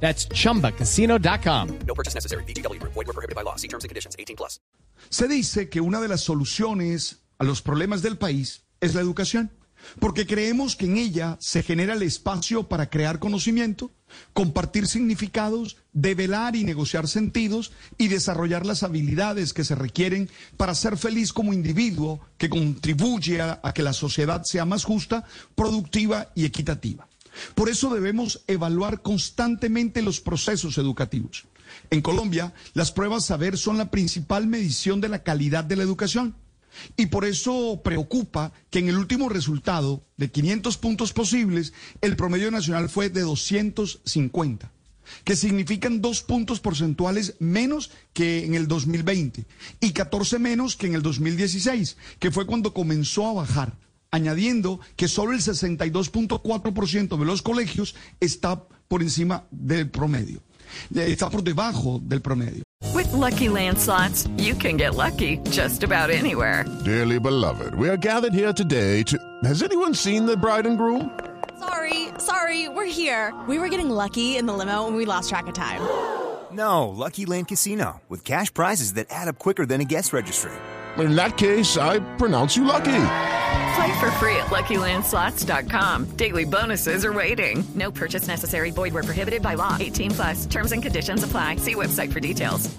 That's chumbacasino.com. No purchase necessary. BGW. Void were prohibited by law. See terms and conditions. 18 plus. Se dice que una de las soluciones a los problemas del país es la educación, porque creemos que en ella se genera el espacio para crear conocimiento, compartir significados, develar y negociar sentidos y desarrollar las habilidades que se requieren para ser feliz como individuo que contribuye a, a que la sociedad sea más justa, productiva y equitativa. Por eso debemos evaluar constantemente los procesos educativos. En Colombia, las pruebas saber son la principal medición de la calidad de la educación. Y por eso preocupa que en el último resultado de 500 puntos posibles, el promedio nacional fue de 250, que significan dos puntos porcentuales menos que en el 2020 y 14 menos que en el 2016, que fue cuando comenzó a bajar añadiendo que solo el 62.4% de los colegios está por encima del promedio, eh, está por debajo del promedio. With Lucky Land slots, you can get lucky just about anywhere. Dearly beloved, we are gathered here today to. Has anyone seen the bride and groom? Sorry, sorry, we're here. We were getting lucky in the limo and we lost track of time. No, Lucky Land Casino, with cash prizes that add up quicker than a guest registry. In that case, I pronounce you lucky. Play for free at LuckyLandSlots.com. Daily bonuses are waiting. No purchase necessary. Void were prohibited by law. 18 plus. Terms and conditions apply. See website for details.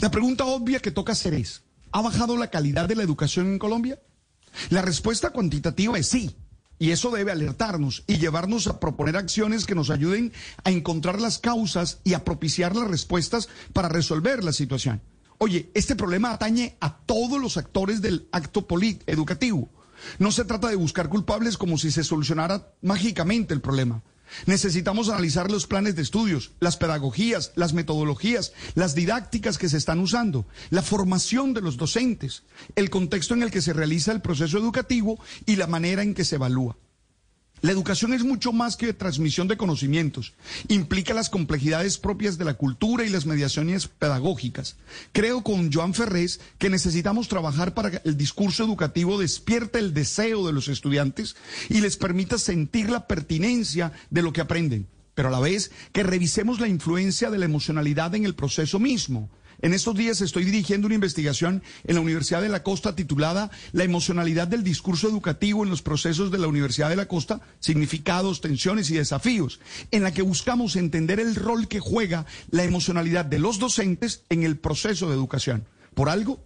La pregunta obvia que toca hacer es, ¿ha bajado la calidad de la educación en Colombia? La respuesta cuantitativa es sí. Y eso debe alertarnos y llevarnos a proponer acciones que nos ayuden a encontrar las causas y a propiciar las respuestas para resolver la situación. Oye, este problema atañe a todos los actores del acto educativo. No se trata de buscar culpables como si se solucionara mágicamente el problema. Necesitamos analizar los planes de estudios, las pedagogías, las metodologías, las didácticas que se están usando, la formación de los docentes, el contexto en el que se realiza el proceso educativo y la manera en que se evalúa. La educación es mucho más que transmisión de conocimientos. Implica las complejidades propias de la cultura y las mediaciones pedagógicas. Creo con Joan Ferrés que necesitamos trabajar para que el discurso educativo despierte el deseo de los estudiantes y les permita sentir la pertinencia de lo que aprenden, pero a la vez que revisemos la influencia de la emocionalidad en el proceso mismo. En estos días estoy dirigiendo una investigación en la Universidad de la Costa titulada La emocionalidad del discurso educativo en los procesos de la Universidad de la Costa, significados, tensiones y desafíos, en la que buscamos entender el rol que juega la emocionalidad de los docentes en el proceso de educación. Por algo